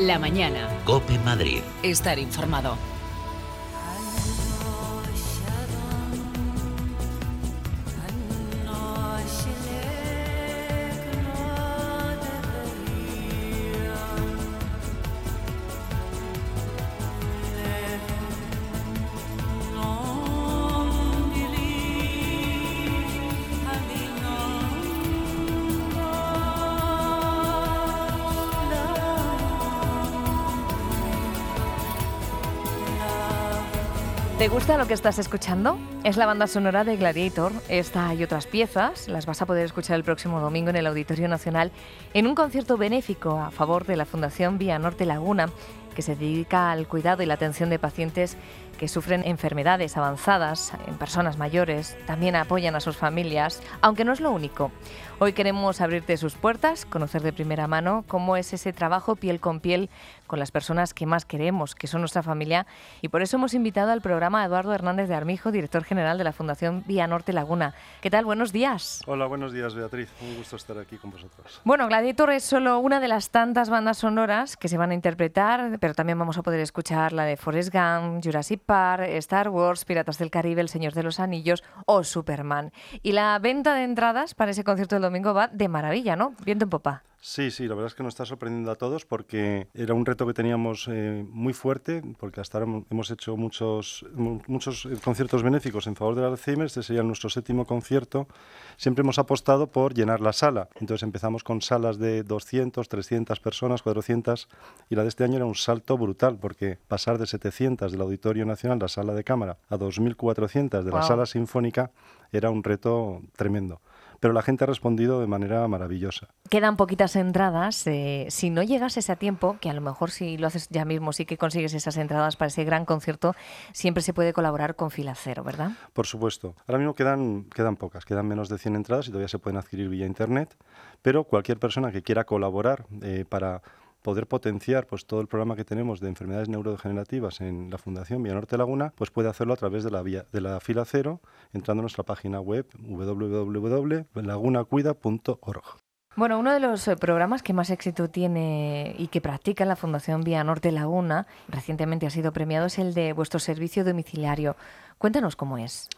La mañana. Cope Madrid. Estar informado. ¿Te gusta lo que estás escuchando? Es la banda sonora de Gladiator. Esta y otras piezas las vas a poder escuchar el próximo domingo en el Auditorio Nacional en un concierto benéfico a favor de la Fundación Vía Norte Laguna, que se dedica al cuidado y la atención de pacientes que sufren enfermedades avanzadas en personas mayores. También apoyan a sus familias, aunque no es lo único. Hoy queremos abrirte sus puertas, conocer de primera mano cómo es ese trabajo piel con piel con las personas que más queremos, que son nuestra familia, y por eso hemos invitado al programa a Eduardo Hernández de Armijo, director general de la Fundación Vía Norte Laguna. ¿Qué tal? Buenos días. Hola, buenos días, Beatriz. Un gusto estar aquí con vosotros. Bueno, Gladiator es solo una de las tantas bandas sonoras que se van a interpretar, pero también vamos a poder escuchar la de Forrest Gump, Jurassic Park, Star Wars, Piratas del Caribe, El Señor de los Anillos o Superman. Y la venta de entradas para ese concierto del domingo va de maravilla, ¿no? Viento en popa. Sí, sí, la verdad es que nos está sorprendiendo a todos porque era un reto que teníamos eh, muy fuerte, porque hasta ahora hemos hecho muchos, muchos eh, conciertos benéficos en favor del Alzheimer, este sería nuestro séptimo concierto. Siempre hemos apostado por llenar la sala, entonces empezamos con salas de 200, 300 personas, 400, y la de este año era un salto brutal, porque pasar de 700 del Auditorio Nacional, la sala de cámara, a 2.400 de la sala sinfónica, era un reto tremendo pero la gente ha respondido de manera maravillosa. Quedan poquitas entradas. Eh, si no llegases a tiempo, que a lo mejor si lo haces ya mismo, sí que consigues esas entradas para ese gran concierto, siempre se puede colaborar con Filacero, ¿verdad? Por supuesto. Ahora mismo quedan, quedan pocas, quedan menos de 100 entradas y todavía se pueden adquirir vía Internet, pero cualquier persona que quiera colaborar eh, para poder potenciar pues todo el programa que tenemos de enfermedades neurodegenerativas en la Fundación Vía Norte Laguna, pues puede hacerlo a través de la vía de la fila cero, entrando a nuestra página web www.lagunacuida.org. Bueno, uno de los eh, programas que más éxito tiene y que practica la Fundación Vía Norte Laguna, recientemente ha sido premiado, es el de vuestro servicio domiciliario. Cuéntanos cómo es.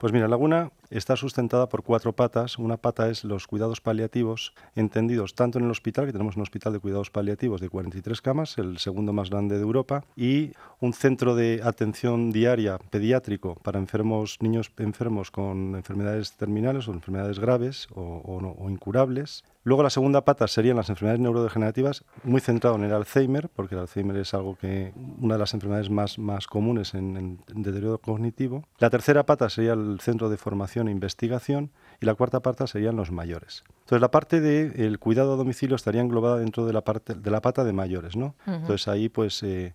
Pues mira, Laguna está sustentada por cuatro patas. Una pata es los cuidados paliativos, entendidos tanto en el hospital, que tenemos un hospital de cuidados paliativos de 43 camas, el segundo más grande de Europa, y un centro de atención diaria pediátrico para enfermos, niños enfermos con enfermedades terminales o enfermedades graves o incurables, Luego la segunda pata serían las enfermedades neurodegenerativas, muy centrado en el Alzheimer, porque el Alzheimer es algo que una de las enfermedades más, más comunes en, deterioro cognitivo. La tercera pata sería el centro de formación e investigación y la cuarta pata serían los mayores. Entonces la parte del cuidado a domicilio estaría englobada dentro de la parte de la pata de mayores, ¿no? Entonces ahí pues eh,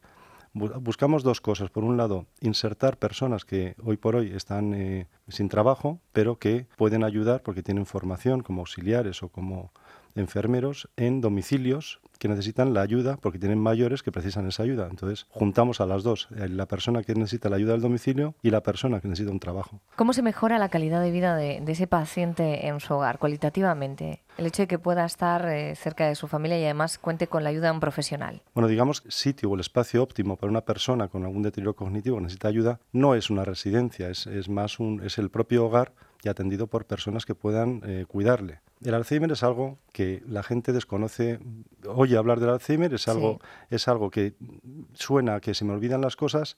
buscamos dos cosas. Por un lado, insertar personas que hoy por hoy están eh, sin trabajo, pero que pueden ayudar porque tienen formación como auxiliares o como enfermeros en domicilios que necesitan la ayuda porque tienen mayores que precisan esa ayuda. Entonces, juntamos a las dos, eh, la persona que necesita la ayuda del domicilio y la persona que necesita un trabajo. ¿Cómo se mejora la calidad de vida de, ese paciente en su hogar cualitativamente? El hecho de que pueda estar eh, cerca de su familia y además cuente con la ayuda de un profesional. Bueno, digamos, sitio o el espacio óptimo para una persona con algún deterioro cognitivo que necesita ayuda no es una residencia, es, es más un, es el propio hogar y atendido por personas que puedan eh, cuidarle. El Alzheimer es algo que la gente desconoce, oye hablar del Alzheimer, es algo, es algo que suena que se me olvidan las cosas,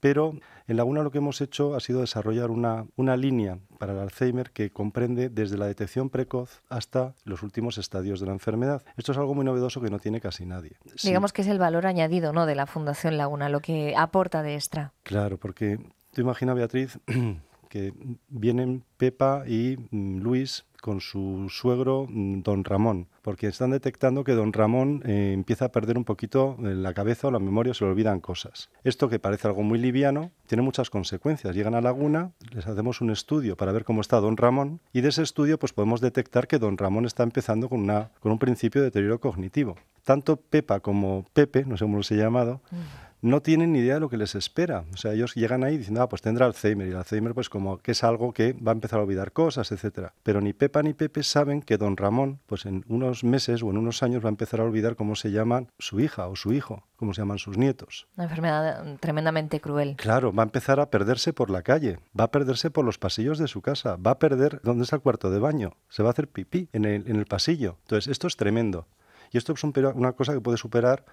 pero en Laguna lo que hemos hecho ha sido desarrollar una, una, línea para el Alzheimer que comprende desde la detección precoz hasta los últimos estadios de la enfermedad. Esto es algo muy novedoso que no tiene casi nadie. Digamos que es el valor añadido ¿no? de la Fundación Laguna, lo que aporta de extra. Claro, porque tú imagina, Beatriz, que vienen Pepa y mm, Luis con su suegro mm, don Ramón, porque están detectando que don Ramón eh, empieza a perder un poquito la cabeza o la memoria, se le olvidan cosas. Esto que parece algo muy liviano tiene muchas consecuencias. Llegan a Laguna, les hacemos un estudio para ver cómo está don Ramón y de ese estudio pues podemos detectar que don Ramón está empezando con, una, con un principio de deterioro cognitivo. Tanto Pepa como Pepe, no sé cómo los he llamado, no tienen ni idea de lo que les espera. O sea, ellos llegan ahí diciendo, ah, pues tendrá Alzheimer. Y el Alzheimer, pues como que es algo que va a empezar a olvidar cosas, etcétera. Pero ni Pepa ni Pepe saben que don Ramón, pues en unos meses o en unos años va a empezar a olvidar cómo se llaman su hija o su hijo, cómo se llaman sus nietos. Una enfermedad tremendamente cruel. Claro, va a empezar a perderse por la calle, va a perderse por los pasillos de su casa, va a perder dónde está el cuarto de baño, se va a hacer pipí en el, en el pasillo. Entonces, esto es tremendo. Y esto es una cosa que puede superar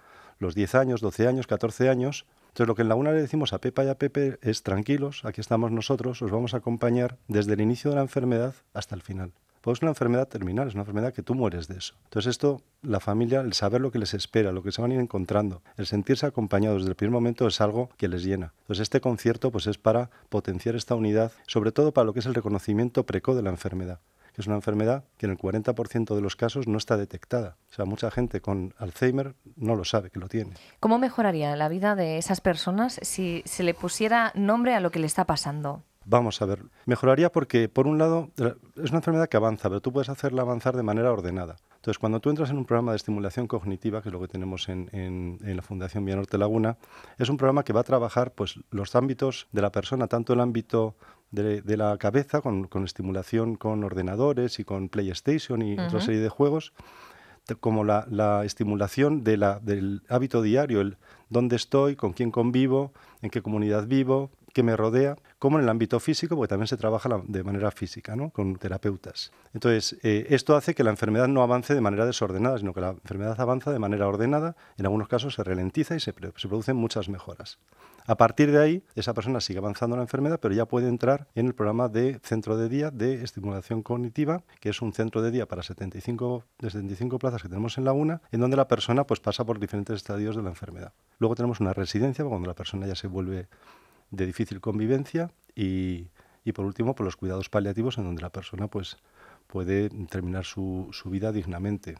los 10 años, 12 años, 14 años. Entonces lo que en la UNA le decimos a Pepa y a Pepe es tranquilos, aquí estamos nosotros, os vamos a acompañar desde el inicio de la enfermedad hasta el final. Pues es una enfermedad terminal, es una enfermedad que tú mueres de eso. Entonces esto, la familia, el saber lo que les espera, lo que se van a ir encontrando, el sentirse acompañados desde el primer momento es algo que les llena. Entonces este concierto pues es para potenciar esta unidad, sobre todo para lo que es el reconocimiento precoz de la enfermedad que es una enfermedad que en el 40% de los casos no está detectada. O sea, mucha gente con Alzheimer no lo sabe que lo tiene. ¿Cómo mejoraría la vida de esas personas si se le pusiera nombre a lo que le está pasando? Vamos a ver, mejoraría porque, por un lado, es una enfermedad que avanza, pero tú puedes hacerla avanzar de manera ordenada. Entonces, cuando tú entras en un programa de estimulación cognitiva, que es lo que tenemos en, la Fundación Vía Norte Laguna, es un programa que va a trabajar pues, los ámbitos de la persona, tanto el ámbito de, la cabeza, con, estimulación con ordenadores y con PlayStation y otra serie de juegos, como la, estimulación de la, del hábito diario, el dónde estoy, con quién convivo, en qué comunidad vivo, qué me rodea, como en el ámbito físico, porque también se trabaja de manera física, ¿no? con terapeutas. Entonces, eh, esto hace que la enfermedad no avance de manera desordenada, sino que la enfermedad avanza de manera ordenada, en algunos casos se ralentiza y se, se producen muchas mejoras. A partir de ahí, esa persona sigue avanzando en la enfermedad, pero ya puede entrar en el programa de centro de día de estimulación cognitiva, que es un centro de día para 75, de 75 plazas que tenemos en la UNA, en donde la persona pues, pasa por diferentes estadios de la enfermedad. Luego tenemos una residencia, cuando la persona ya se vuelve de difícil convivencia y, y por último, pues, los cuidados paliativos, en donde la persona pues, puede terminar su, su vida dignamente.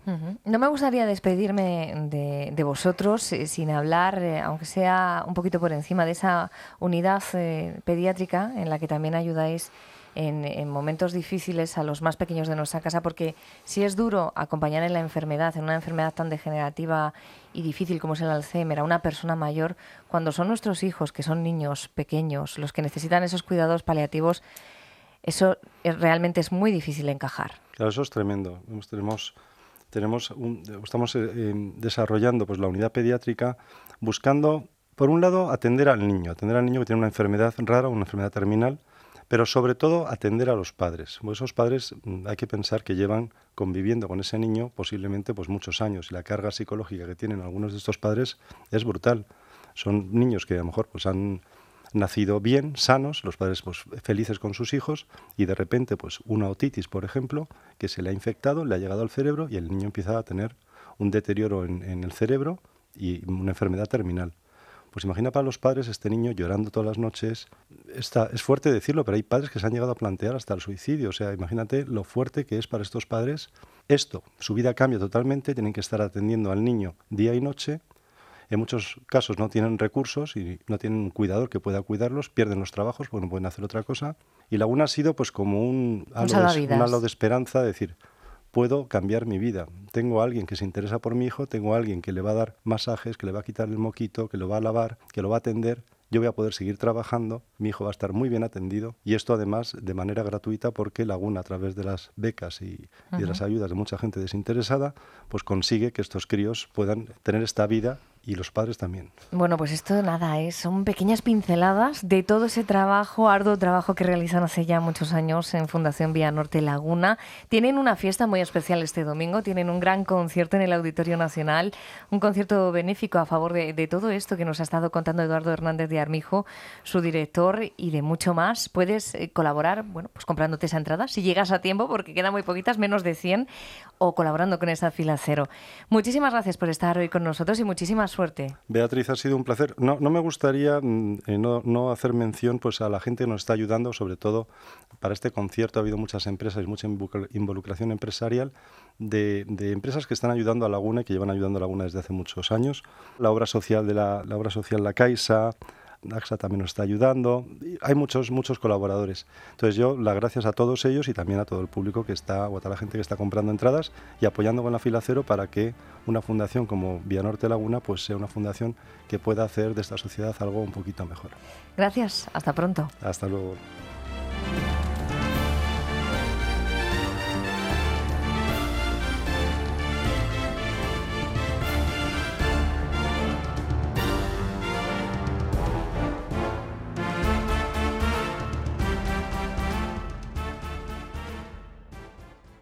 No me gustaría despedirme de, de vosotros eh, sin hablar, eh, aunque sea un poquito por encima, de esa unidad eh, pediátrica en la que también ayudáis en, momentos difíciles a los más pequeños de nuestra casa, porque si es duro acompañar en la enfermedad, en una enfermedad tan degenerativa y difícil como es el Alzheimer, a una persona mayor, cuando son nuestros hijos, que son niños pequeños, los que necesitan esos cuidados paliativos, eso realmente es muy difícil encajar. Claro, eso es tremendo. Tenemos, estamos eh, desarrollando pues, la unidad pediátrica buscando, por un lado, atender al niño, atender al niño que tiene una enfermedad rara, una enfermedad terminal, pero sobre todo atender a los padres. Pues esos padres mm, hay que pensar que llevan conviviendo con ese niño posiblemente pues muchos años y la carga psicológica que tienen algunos de estos padres es brutal. Son niños que a lo mejor pues han nacido bien, sanos, los padres pues, felices con sus hijos y de repente pues una otitis, por ejemplo, que se le ha infectado, le ha llegado al cerebro y el niño empieza a tener un deterioro en el cerebro y una enfermedad terminal. Pues imagina para los padres este niño llorando todas las noches. Está, es fuerte decirlo, pero hay padres que se han llegado a plantear hasta el suicidio. O sea, imagínate lo fuerte que es para estos padres esto. Su vida cambia totalmente, tienen que estar atendiendo al niño día y noche. En muchos casos no tienen recursos y no tienen un cuidador que pueda cuidarlos, pierden los trabajos porque no pueden hacer otra cosa. Y la UNA ha sido pues como un halo, de, un halo de esperanza, de decir, puedo cambiar mi vida. Tengo a alguien que se interesa por mi hijo, tengo a alguien que le va a dar masajes, que le va a quitar el moquito, que lo va a lavar, que lo va a atender. Yo voy a poder seguir trabajando, mi hijo va a estar muy bien atendido y esto además de manera gratuita porque Laguna a través de las becas y, y de las ayudas de mucha gente desinteresada pues consigue que estos críos puedan tener esta vida y los padres también. Bueno, pues esto nada, ¿eh? son pequeñas pinceladas de todo ese trabajo, arduo trabajo que realizan hace ya muchos años en Fundación Vía Norte Laguna. Tienen una fiesta muy especial este domingo, tienen un gran concierto en el Auditorio Nacional, un concierto benéfico a favor de, todo esto que nos ha estado contando Eduardo Hernández de Armijo, su director, y de mucho más. Puedes eh, colaborar, bueno, pues comprándote esa entrada, si llegas a tiempo, porque quedan muy poquitas, menos de 100, o colaborando con esa fila cero. Muchísimas gracias por estar hoy con nosotros y muchísimas Beatriz, ha sido un placer. No, no me gustaría mm, eh, no, hacer mención pues, a la gente que nos está ayudando, sobre todo para este concierto ha habido muchas empresas y mucha involucración empresarial de, empresas que están ayudando a Laguna y que llevan ayudando a Laguna desde hace muchos años. La obra social de la, la obra social La Caixa, AXA también nos está ayudando. Hay muchos, muchos colaboradores. Entonces yo las gracias a todos ellos y también a todo el público que está, o a toda la gente que está comprando entradas y apoyando con la fila cero para que una fundación como Vía Norte Laguna pues sea una fundación que pueda hacer de esta sociedad algo un poquito mejor. Gracias, hasta pronto. Hasta luego.